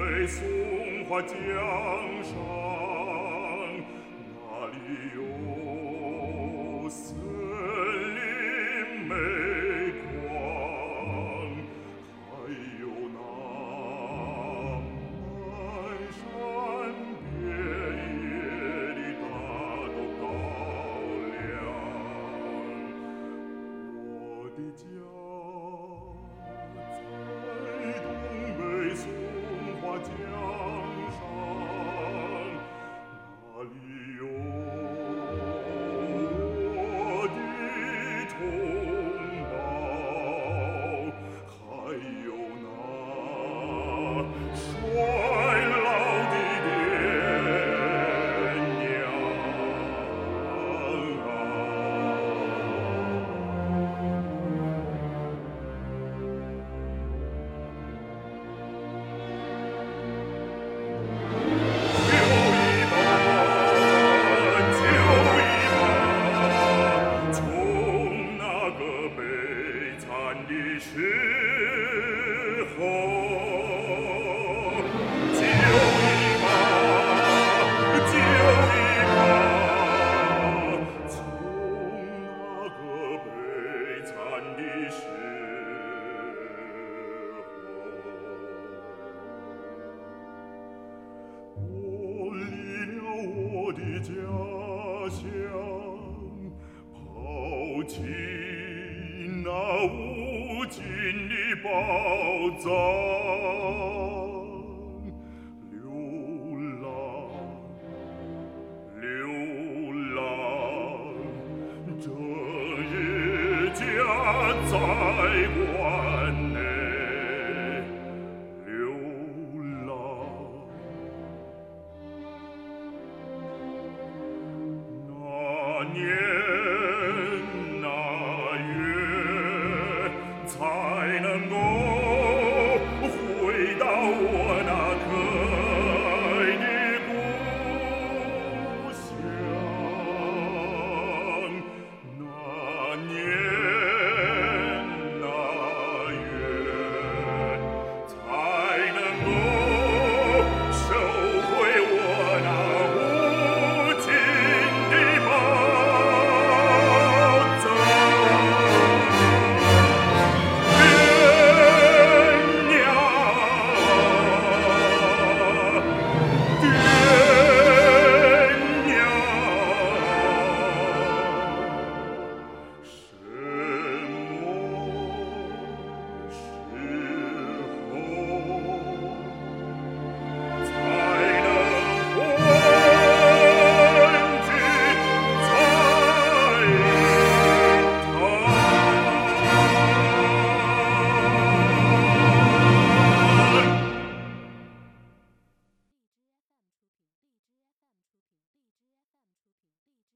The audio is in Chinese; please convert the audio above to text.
为松花江上，时候，就一把，就一把，从那个悲惨的时候，我离了我的家乡抛弃。尽你宝藏，流浪，流浪，这日家在关内，流浪，那年。才能够